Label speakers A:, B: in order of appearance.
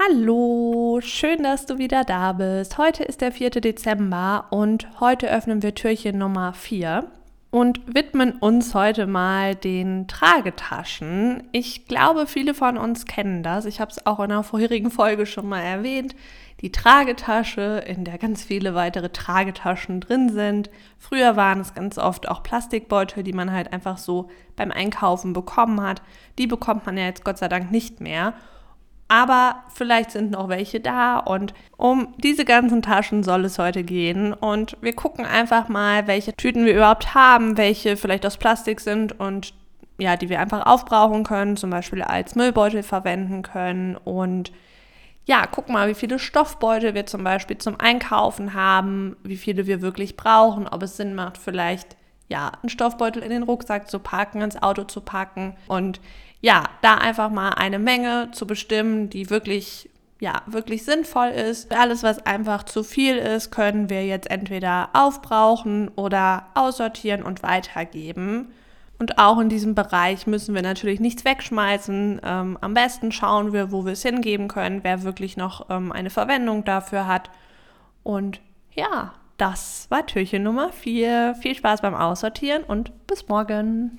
A: Hallo, schön, dass du wieder da bist. Heute ist der 4. Dezember und heute öffnen wir Türchen Nummer 4 und widmen uns heute mal den Tragetaschen. Ich glaube, viele von uns kennen das. Ich habe es auch in einer vorherigen Folge schon mal erwähnt. Die Tragetasche, in der ganz viele weitere Tragetaschen drin sind. Früher waren es ganz oft auch Plastikbeutel, die man halt einfach so beim Einkaufen bekommen hat. Die bekommt man ja jetzt Gott sei Dank nicht mehr. Aber vielleicht sind noch welche da und um diese ganzen Taschen soll es heute gehen. Und wir gucken einfach mal, welche Tüten wir überhaupt haben, welche vielleicht aus Plastik sind und ja, die wir einfach aufbrauchen können, zum Beispiel als Müllbeutel verwenden können. Und ja, guck mal, wie viele Stoffbeutel wir zum Beispiel zum Einkaufen haben, wie viele wir wirklich brauchen, ob es Sinn macht, vielleicht ja, einen Stoffbeutel in den Rucksack zu packen, ins Auto zu packen und ja, da einfach mal eine Menge zu bestimmen, die wirklich ja, wirklich sinnvoll ist. Alles, was einfach zu viel ist, können wir jetzt entweder aufbrauchen oder aussortieren und weitergeben. Und auch in diesem Bereich müssen wir natürlich nichts wegschmeißen. Ähm, am besten schauen wir, wo wir es hingeben können, wer wirklich noch ähm, eine Verwendung dafür hat. Und ja, das war Türchen Nummer 4. Viel Spaß beim Aussortieren und bis morgen.